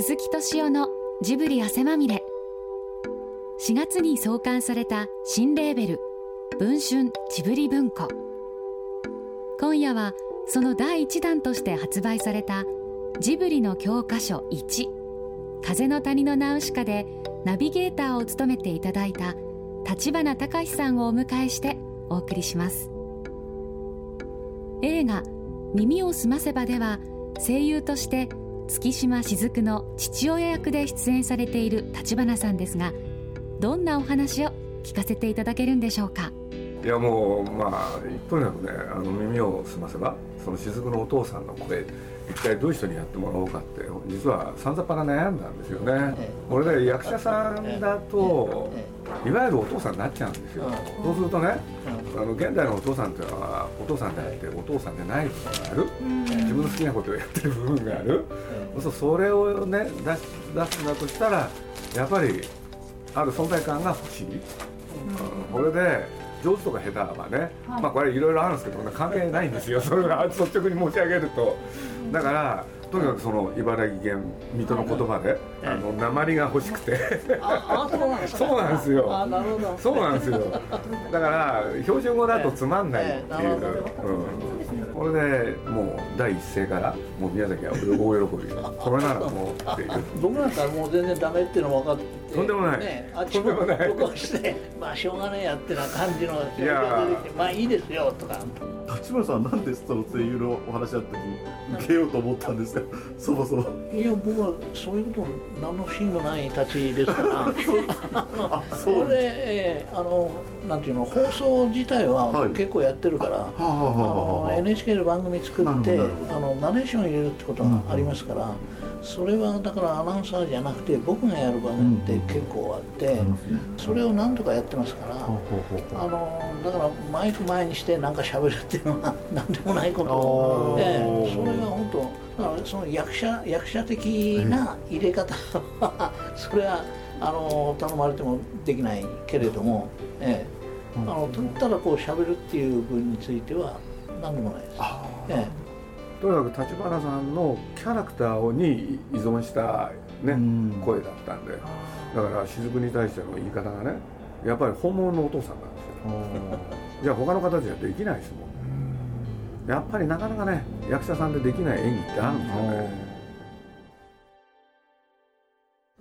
鈴木敏夫のジブリ汗まみれ。4月に創刊された新レーベル文春ジブリ文庫。今夜はその第1弾として発売されたジブリの教科書1風の谷のナウシカでナビゲーターを務めていただいた立花隆さんをお迎えしてお送りします。映画「耳をすませば」では声優として月島雫の父親役で出演されている立花さんですがどんなお話を聞かせていただけるんでしょうか？いやもうまあとにかくねあの耳をすませばその雫のお父さんの声一体どういう人にやってもらおうかって実はさんざっぱら悩んだんですよね、これで役者さんだと、いわゆるお父さんになっちゃうんですよ、そうするとね、あの現代のお父さんっていうのはお父さんであってお父さんでない部分がある、自分の好きなことをやってる部分がある、そうそれをね出すんだとしたらやっぱりある存在感が欲しい、うん、これで上手とか下手はね、はい、まあこれいろいろあるんですけど関係ないんですよ。それが率直に申し上げると。だからとにかくその茨城県水戸の言葉で、あの鉛が欲しくて。そうなんですよ。そうなんですよ。だから標準語だとつまんないっていう、うん。これでもう第一声からもう宮崎は大喜び。これならもうっていう。僕なんかもう全然ダメっていうの分かってとんでもない、ね、あっちも僕はしてまあしょうがねえやってな感じのいやまあいいですよとか。立花さんなんでその声優のお話あった時受けようと思ったんですか？そもそも。いや僕はそういうこと何の不思議もない立ちですから。あそれ、えー、あのなんていうの放送自体は結構やってるから、はい、NHK で番組作ってあのナレーション入れるってことがありますから、それはだからアナウンサーじゃなくて僕がやる場面って結構あって、それを何とかやってますから、あのだからマイク前にして何か喋るっていうのは 何でもないこと。でそれは本当だからその役者役者的な入れ方は それはあの頼まれてもできないけれども、ええ、あのただこう喋るっていう分については何でもないです。ええ。とにかく立花さんのキャラクターに依存したね、声だったんで。だから雫に対しての言い方がねやっぱり本物のお父さんなんですよ。じゃあ他の方じゃできないですもんやっぱりなかなかね役者さんでできない演技ってあるんですよね。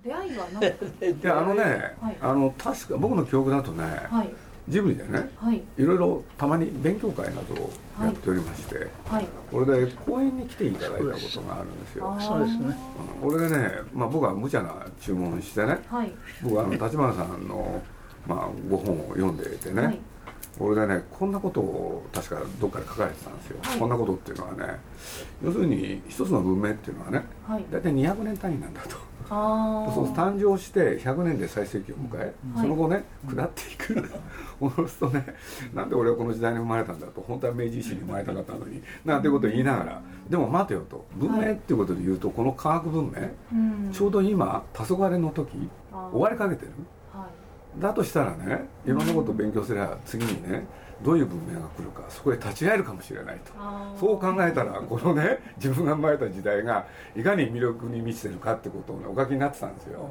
出会いは何 いやあのね、はい、あの確か僕の記憶だとね、はいジブリでね、はい、いろいろたまに勉強会などをやっておりまして、はい、これで講演に来ていただいたことがあるんですよ。そうですね。これでね、まあ僕は無茶な注文してね、はい、僕はあの立花さんのまあご本を読んでいてね、はい、これでねこんなことを確かどっかで書かれてたんですよ。こんなことっていうのはね、要するに一つの文明っていうのはね、大体200年単位なんだと。その誕生して100年で最盛期を迎え、その後ね下っていく。そうするとねなんで俺はこの時代に生まれたんだと本当は明治維新に生まれたかったのになんていうことを言いながらでも待てよと。文明っていうことで言うとこの科学文明、ちょうど今黄昏の時終わりかけてる、だとしたらねいろんなことを勉強すれば次にねどういう文明が来るかそこへ立ち会えるかもしれないと。そう考えたらこのね自分が生まれた時代がいかに魅力に満ちてるかってことを、ね、お書きになってたんですよ。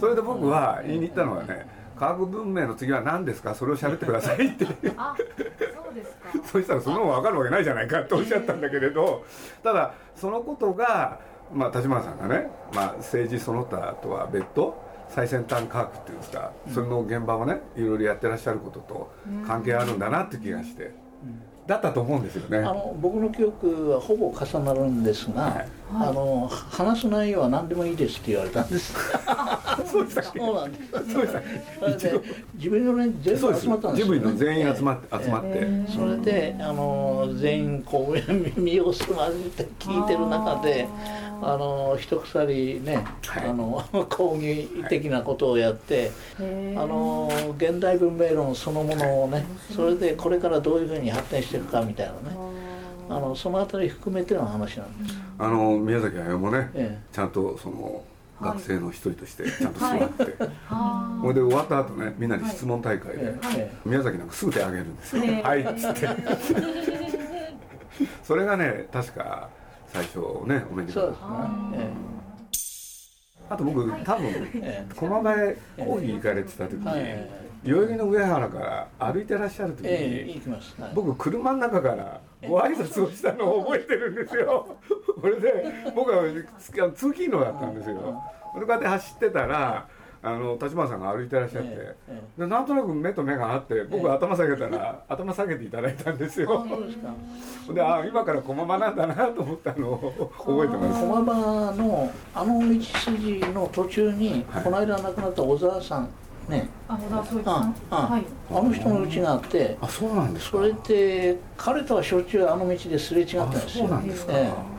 それで僕は言いに行ったのはね科学文明の次は何ですか？それを喋ってくださいって。あそうですか。そしたらその方が分かるわけないじゃないかっておっしゃったんだけれどただそのことがまあ立花さんがね、まあ、政治その他とは別途最先端科学っていうんですか、それの現場をねいろいろやってらっしゃることと関係あるんだなって気がして。だったと思うんですよね。あの僕の記憶はほぼ重なるんですが、はい、あの話す内容は何でもいいですって言われたんです。そうでしたそうなんです。そうでした。それで自分のね全部集まったんですよ、ね。自分の全員集まって集まって、えー、それであの全員こう耳を澄ませて聞いてる中で。あの一鎖ね、はい、あの 講義的なことをやって、はい、あの現代文明論そのものをねそれでこれからどういうふうに発展していくかみたいなね。あのそのあたり含めての話なんです。あの宮崎駿もね、ええ、ちゃんとその学生の一人としてちゃんと座って、はい、それで終わった後ねみんなに質問大会で、はい、宮崎なんかすぐ手挙げるんですよ「はい」っつって。それがね確か最初ねお目にかかった、ね、あと僕多分駒場へ講義行かれてた時に、代々木の上原から歩いてらっしゃる時に、僕車の中からご挨拶をしたのを覚えてるんですよ。これで僕は通勤路だったんですよ。こうやって走ってたらあの立花さんが歩いてらっしゃって、ええ、でなんとなく目と目があって僕は頭下げたら、え、頭下げていただいたんですよ。であ今から駒場なんだなと思ったのを覚えてます。駒場のあの道筋の途中に、はい、この間亡くなった小沢さんね、あ小沢総一さん。はい、あの人の家があってあそうなんですそれって彼とはしょっちゅうあの道ですれ違ったんですよ。そうなんですか、ええ。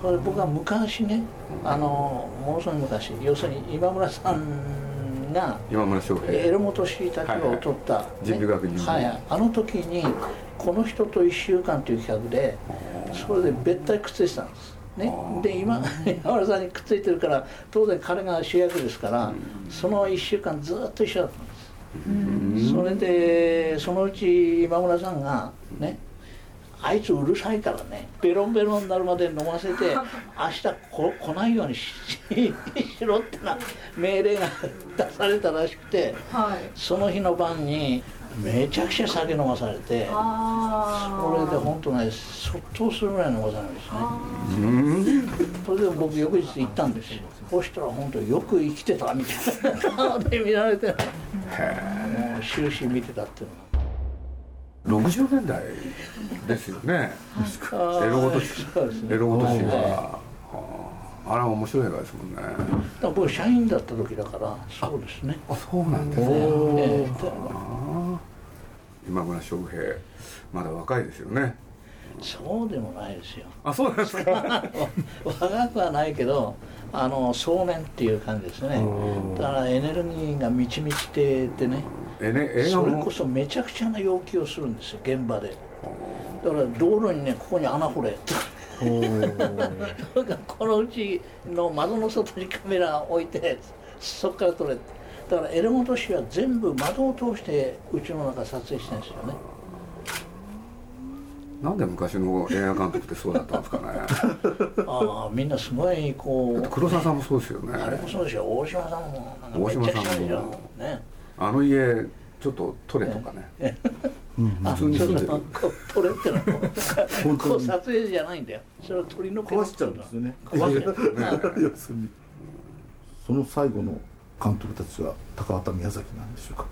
それ僕は昔ねあのものすごい昔要するに今村さんが今村翔平。榎本氏たちを取った、学人はい、あの時に「この人と1週間」という企画でそれで別体くっついてたんです。ね、で今山村さんにくっついてるから当然彼が主役ですからその1週間ずっと一緒だったんです。それでそのうち今村さんがねあいつうるさいからねベロンベロンになるまで飲ませて 明日こ来ないようにしろってな命令が出されたらしくて、はい、その日の晩にめちゃくちゃ酒飲まされてそれで本当ねそっとするぐらい飲まされるんですね。それで僕翌日行ったんですよ。そしたら本当よく生きてたみたいな顔で見られてもう終始見てたっていうのは。60年代ですよね。エロごとしエロごとしがあれは面白い映画ですもんね。僕社員だった時だからそうですね。あそうなんですね。今村翔平。まだ若いですよね。そうでもないですよ。あそうですか？若くはないけどあの壮年っていう感じですね。だからエネルギーが満ち満ちててねえねそれこそめちゃくちゃな要求をするんですよ現場で。だから道路にねここに穴掘れ このうちの窓の外にカメラ置いてそこから撮れだから榎本氏は全部窓を通してうちの中撮影してるんですよね。なんで昔の映画監督ってそうだったんですかね。ああみんなすごいこう。黒沢さんもそうですよね。あれもそうですよ。大島さんも大島さんも。ねあの家ちょっと撮れとかね、普通に住んでる。撮れってのはこう撮影じゃないんだよ。それを取り残壊しちゃうんですよね。するに。その最後の監督たちは高畑宮崎なんでしょうか。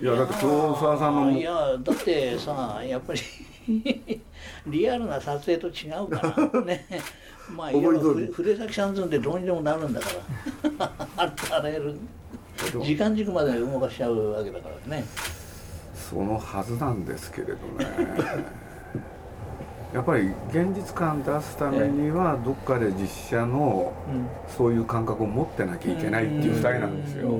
いやだって黒沢さんのいやだってさやっぱりリアルな撮影と違うからね。まあいろいろ筆先さんずんでどうにでもなるんだから。あらゆる時間軸まで動かしちゃうわけだからね。そのはずなんですけれどね。やっぱり現実感出すためにはどっかで実写のそういう感覚を持ってなきゃいけないっていう2人なんですよ。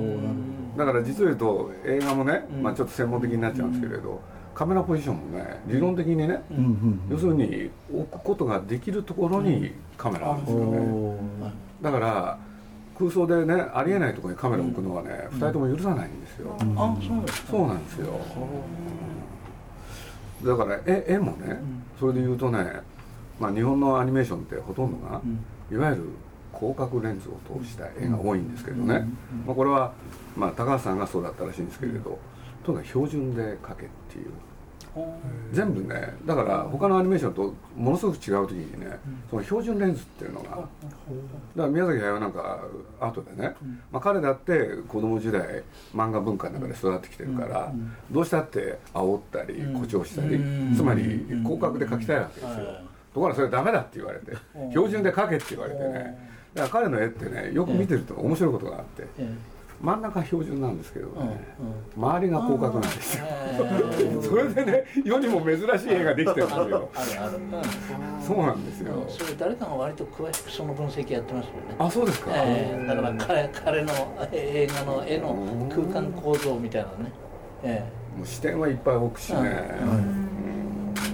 だから実を言うと映画もね、まあ、ちょっと専門的になっちゃうんですけれどカメラポジションもね理論的にね要するに置くことができるところにカメラあるんですよね。だから空想でねありえないところにカメラ置くのはね、うん、2人とも許さないんですよ、うん、あそうですそうなんですよ、だから絵絵もね、それで言うとね、まあ、日本のアニメーションってほとんどが、いわゆる広角レンズを通した絵が多いんですけどね、まあ、これは、まあ、高橋さんがそうだったらしいんですけれど、とにかく標準で描けっていう全部ねだから他のアニメーションとものすごく違う時にね、その標準レンズっていうのがだから宮崎駿なんか後でね、まあ、彼だって子供時代漫画文化の中で育ってきてるから、どうしたって煽ったり誇張したり、つまり広角で描きたいわけですよ、ところがそれダメだって言われて標準で描けって言われてね。だから彼の絵ってねよく見てると面白いことがあって、真ん中標準なんですけどね、うんうん、周りが広角なんですよ、それでね世にも珍しい絵ができてるんですよ。あるある、そうなんですよ、それ誰かが割と詳しくその分析やってますよね。あそうですか、えー、だから彼彼の映画の絵の空間構造みたいなね、えー、もう視点はいっぱい置くしね、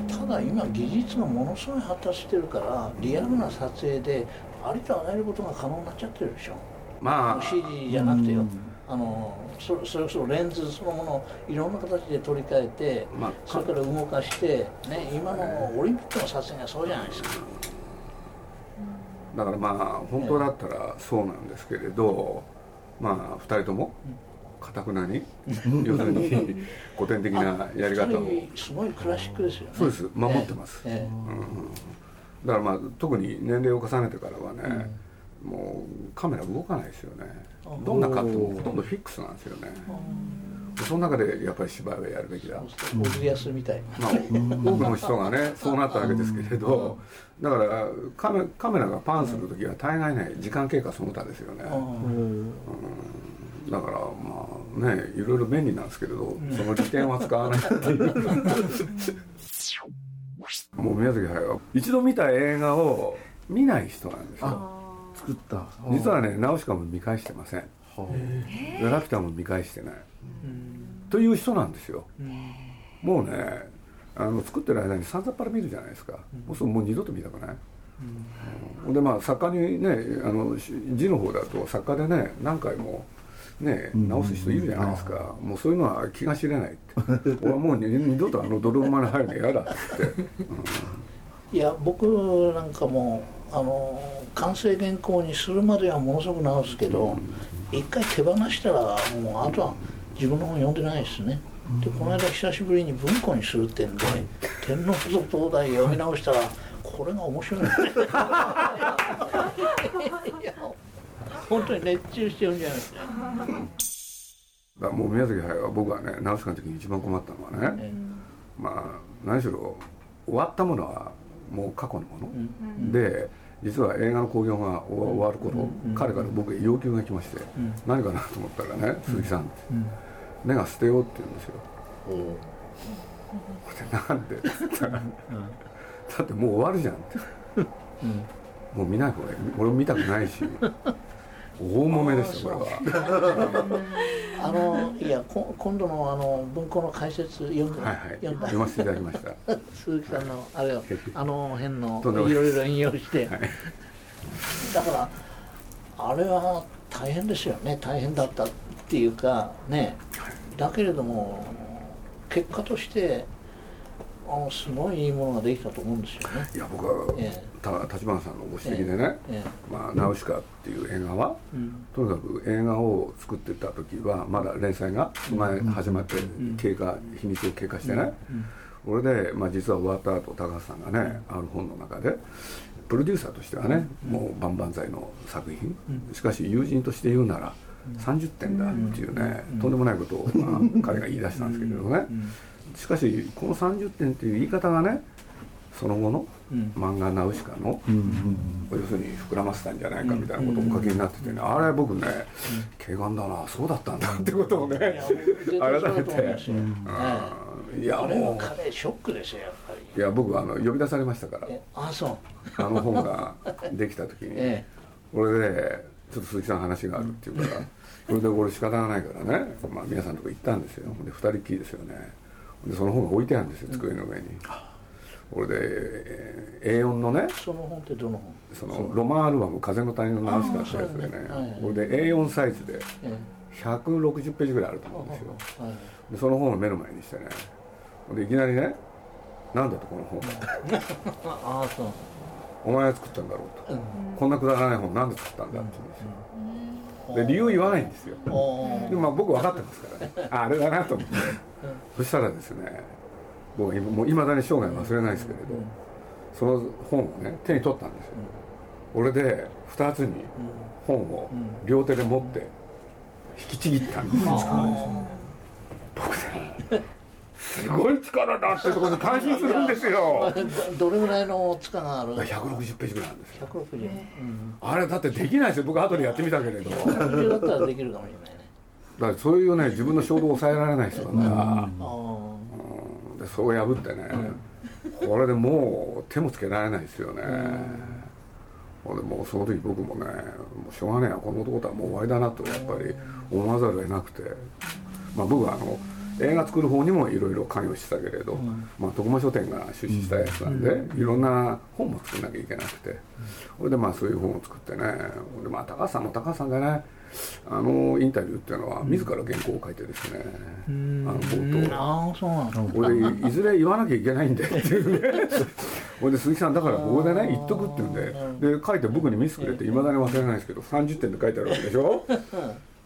ただ今技術がものすごい発達してるからリアルな撮影でありとあらゆることが可能になっちゃってるでしょまあ。CG じゃなくてよ、あのそそれこそレンズそのものをいろんな形で取り替えて、まあ、それから動かして、ね、今のオリンピックの撮影がそうじゃないですか。だからまあ本当だったらそうなんですけれどまあ2人ともかたくなに要するに古典的なやり方を。すごいクラシックですよね。そうです。守ってます、ええ。うん、だからまあ特に年齢を重ねてからはね、うん、もうカメラ動かないですよね。どんなカットもほとんどフィックスなんですよね。その中でやっぱり芝居をやるべきだ。小安みたいまあ、多くの人がねそうなったわけですけれどだからカメカメラがパンする時は大概ね時間経過その他ですよね、うん。だからまあねいろいろ便利なんですけれど、その利点は使わないっていう。もう宮崎駿は一度見た映画を見ない人なんですよ作った。実はねナウシカも見返してません。ラピュタも見返してない。という人なんですよ。もうねあの作ってる間にさんざっぱら見るじゃないですか、もうすぐもう二度と見たくない、うん、でまあ作家にねあの字の方だと作家でね何回もね直す人いるじゃないですか、もうそういうのは気が知れないって。俺はもう二度とあの泥沼に入るの嫌だって、うん、いや僕なんかもあの完成原稿にするまではものすごく直すけど、うん、一回手放したらもうあとは自分の本読んでないですね、でこの間久しぶりに文庫にするってんで天皇附属東大読み直したらこれが面白い。ね本当に熱中してるんじゃないです。かもう宮崎駿は僕はね直すかの時に一番困ったのはね、まあ何しろ終わったものはもう過去のもの、うん、で実は映画の興行が終わる頃、うん、彼から僕へ要求が来まして、うん、何かなと思ったらね、鈴木さん。って、根が捨てようって言うんですよ。なんでって言ったら、だってもう終わるじゃん。って、もう見ない方がいい。俺も見たくないし大揉めですよこれは。あのいやこ今度のあの文庫の解説読んで、はいはい、読んだ。読ませていただきました。鈴木さんのあれをあの辺のいろいろ引用して、はい、だからあれは大変ですよね。大変だったっていうかね。だけれども結果としてあすごいいいものができたと思うんですよね。いや僕は、ええ、立花さんのご指摘でね「ええ、まあ、ナウシカ」っていう映画は、うん、とにかく映画を作ってた時はまだ連載が前始まって経過、日にちを経過してね、これで、まあ、実は終わった後高橋さんがねある本の中でプロデューサーとしてはね、もう万々歳の作品、しかし友人として言うなら30点だっていうね、とんでもないことを、まあ、彼が言い出したんですけれどね、しかしこの30点っていう言い方がねその後の漫画ナウシカの、要するに膨らませたんじゃないかみたいなことをお書きになっててね、あれ僕ね軽眼だなそうだったんだってことをね 改めて、いやもう。彼ショックですよやっぱり。いや僕あの呼び出されましたから。あそう。あの本ができた時に、ええ、これでちょっと鈴木さん話があるっていうからそれで俺仕方がないからね、まあ、皆さんのとこ行ったんですよ。で2人っきりですよね。でその本が置いてあるんですよ机の上に、これで A4 のねその本ってどの本？そのロマンアルバム「風の谷のナウシカ」ってやつでね、これで A4 サイズで160ページぐらいあると思うんですよ、でその本を目の前にしてね。でいきなりね「なんだとこの本？は」ああそう。お前が作ったんだろうと、うん、こんなくだらない本なんで作ったんだって言うんですよ、で理由言わないんですよ。でもまあ僕分かってますからね。ああれだなと思って。そしたらですね僕もういまだに生涯忘れないですけれどその本をね手に取ったんですよ。俺で2つに本を両手で持って引きちぎったんですよ。僕ねすごい力だってところで感心するんですよ。どれぐらいの力がある？160ページぐらいなんですよ。160、うん、あれだってできないですよ。僕後でやってみたけれど。だったらできるかもしれないね。だからそういうね自分の衝動を抑えられない人だから、うん、でそう破ってね、うん、これでもう手もつけられないですよね、うん、でもうその時僕もねもうしょうがねえやこの男とはもう終わりだなとやっぱり思わざるを得なくて。まあ僕はあの映画作る方にもいろいろ関与してたけれど、うん、まあ、徳間書店が出資したやつなんで、うん、いろんな本も作んなきゃいけなくて、それでまあそういう本を作ってねで、まあ、高橋さんも高橋さんでねあのインタビューっていうのは自ら原稿を書いてですね、あの冒頭。あそうなん俺いずれ言わなきゃいけないん だよっていうねほいで鈴木さんだからここでね言っとくって言うん。でで書いて僕に見せてくれていまだに忘れないですけど30点で書いてあるわけでしょ？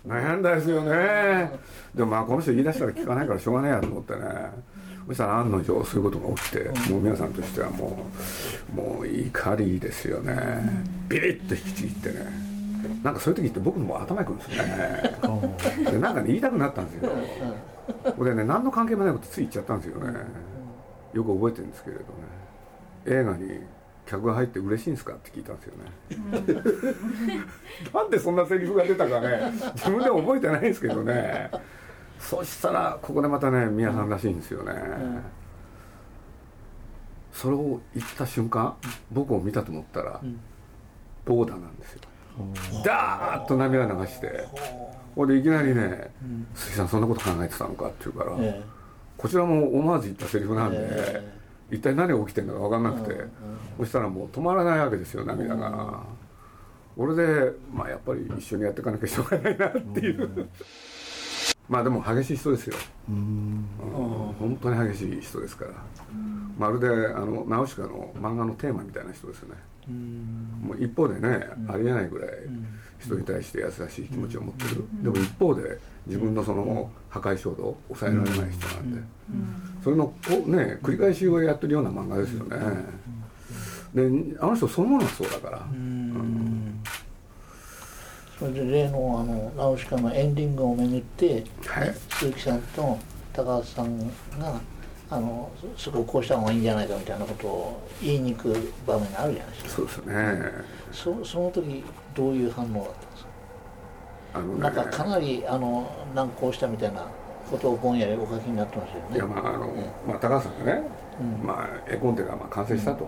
悩んだですよね。でもまあこの人言い出したら聞かないからしょうがねえやと思ってね。そしたら案の定そういうことが起きてもう皆さんとしてはもうもう怒りですよね。ビリッと引きちぎってねなんかそういう時って僕も頭にくるんですよね。でなんかね言いたくなったんですよ。これね何の関係もないことつい言っちゃったんですよね。よく覚えてるんですけれどね。映画に客が入って嬉しいんですかって聞いたんですよね、なんでそんなセリフが出たかね自分でも覚えてないんですけどね。そしたらここでまたね宮さんらしいんですよね、それを言った瞬間僕を見たと思ったら、ボーダなんですよダーッと涙流してこれでいきなりね「鈴木さんそんなこと考えてたのか」って言うから、こちらも思わず言ったセリフなんで。一体何が起きてるのか分かんなくて、そしたらもう止まらないわけですよ涙が。俺で、まあ、やっぱり一緒にやっていかなきゃしょうがないなっていうまあでも激しい人ですよ。うん。本当に激しい人ですから。まるであのナウシカの漫画のテーマみたいな人ですよね。もう一方でねありえないぐらい人に対して優しい気持ちを持ってる。でも一方で自分のその破壊衝動を抑えられない人なんでそれのこね繰り返しをやってるような漫画ですよね。であの人そのものがそうだからそれで例のあのナウシカのエンディングをめぐって、はい、鈴木さんと高橋さんがあのすごくこうした方がいいんじゃないかみたいなことを言いに行く場面があるじゃないですか。そうですね。そその時どういう反応だったんですか？あの、ね、なんかかなりあの難航したみたいなことをぼんやりお書きになってますよね。いやまああの、まあ、高橋さんがね、うん、まあ、絵コンテがまあ完成したと、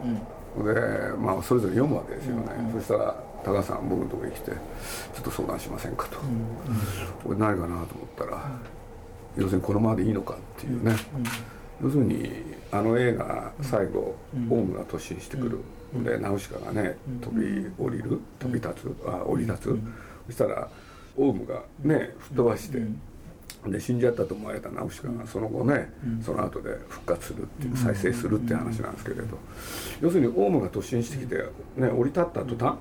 うん、で、まあ、それぞれ読むわけですよね、うん、そしたら高橋さん僕のところに来て「ちょっと相談しませんか」と「これ何かな?」と思ったら、要するにこのままでいいのかっていうね、要するにあの映画最後、オウムが突進してくる、でナウシカがね飛び降りる飛び立つあ降り立つ、そしたらオウムがね吹っ飛ばして、で死んじゃったと思われたナウシカがその後ね、その後で復活するっていう再生するっていう話なんですけれど、要するにオウムが突進してきて、ね、降り立った途端、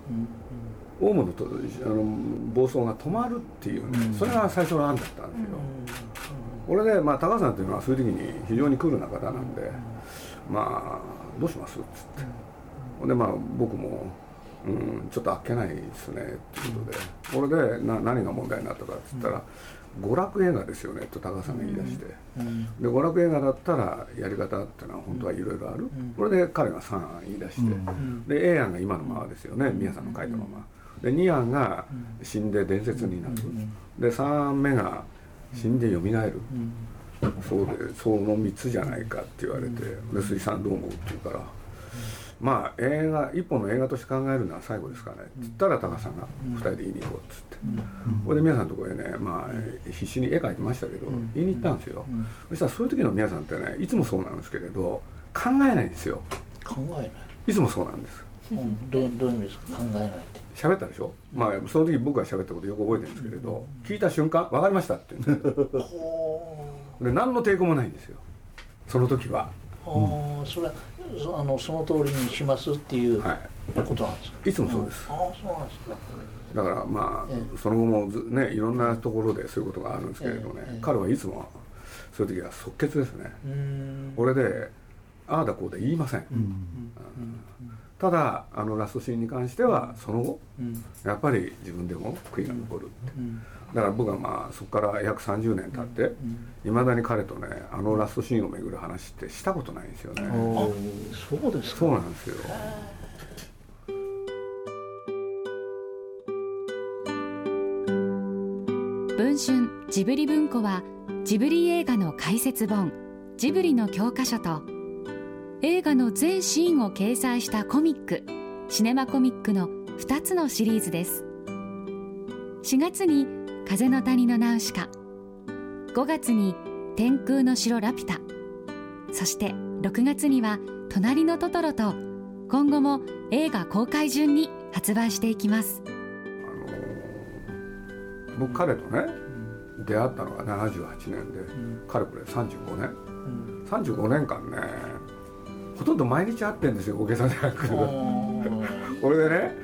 オウムのとあの暴走が止まるっていう、ね、それが最初の案だったんですよ。これで、まあ、高橋さんっていうのはそういう時に非常にクールな方なん。で、まあどうします？っつって。ほん。でまあ僕もうん、ちょっとあっけないですねっていうことで、これでな何が問題になったかっつったら、娯楽映画ですよねと高橋さんが言い出して、で娯楽映画だったらやり方っていうのは本当はいろいろある、これで彼が3案言い出して、で A 案が今のままですよね宮さんの書いたまま。で2案が死んで伝説になる、で3案目が死んでよみがえる、そうでその3つじゃないかって言われて「で水産どう思う?」って言うから。まあ映画一本の映画として考えるのは最後ですからね。っつったら高さんが2人で言いに行こうっつって。これで皆さんのところでねまあ必死に絵描いてましたけど言いに行ったんですよ。そしたらそういう時の皆さんってねいつもそうなんですけれど考えないんですよ。考えない。いつもそうなんです。うん、どどういう意味ですか？考えないって。喋ったでしょ、うん、まあその時僕が喋ったことよく覚えてるんですけれど、うん、聞いた瞬間分かりましたって。で何の抵抗もないんですよ。その時はそれはあのその通りにしますっていうことなんですか、はい、いつもそうです、ああそうなんですか。だからまあ、ええ、その後もねいろんなところでそういうことがあるんですけれどね、え、彼はいつもそういう時は即決ですね。これでああだこうで言いません、うん。うん。ただあのラストシーンに関してはその後、やっぱり自分でも悔いが残るって、だから僕はまあそこから約30年経っていま、だに彼とねあのラストシーンをめぐる話ってしたことないんですよね。そうですそうなんですよ。文春ジブリ文庫はジブリ映画の解説本ジブリの教科書と映画の全シーンを掲載したコミックシネマコミックの2つのシリーズです。4月に風の谷のナウシカ。5月に天空の城ラピュタ。そして6月には隣のトトロと今後も映画公開順に発売していきます、あの僕彼とね出会ったのが78年で、うん、かれこれ35年、うん、35年間ねほとんど毎日会ってんですよ大げさじゃなく。これでね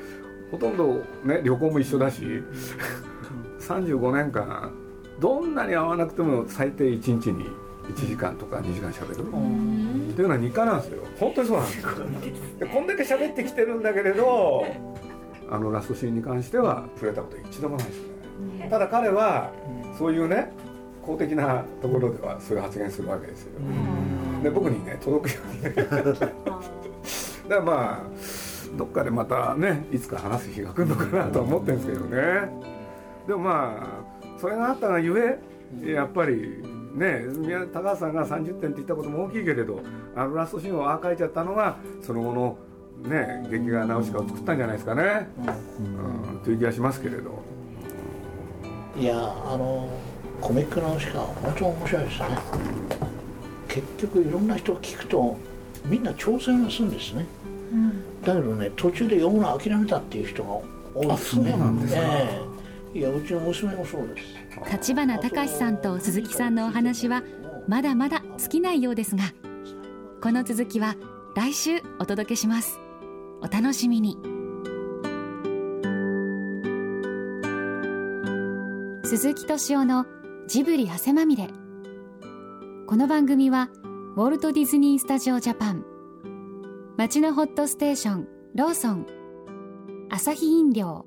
ほとんどね旅行も一緒だし35年間どんなに会わなくても最低1日に1時間とか2時間しゃべるっていうのは日課なんですよ。本当にそうなんですよ。でこんだけ喋ってきてるんだけれどあのラストシーンに関しては触れたこと一度もないですね。ただ彼はそういうね公的なところではそういう発言するわけですよ。で僕にね届くように。ねだからまあどっかでまたねいつか話す日が来るのかなと思ってるんですけどねでもまあそれがあったがゆえやっぱりね高橋さんが30点って言ったことも大きいけれどあのラストシーンをああ書いちゃったのがその後のね劇画直しかを作ったんじゃないですかね、うん、という気がしますけれど。いやあのコミック直しか本当面白いですね。結局いろんな人聞くとみんな挑戦するんですね、うん、だけどね途中で読むの諦めたっていう人が多いですね。そうなんですか、えー、いやうちの娘もそうです。立花隆さんと鈴木さんのお話はまだまだ尽きないようですがこの続きは来週お届けします。お楽しみに。鈴木敏夫のジブリ汗まみれ。この番組はウォルト・ディズニー・スタジオ・ジャパン。町のホットステーションローソン。アサヒ飲料。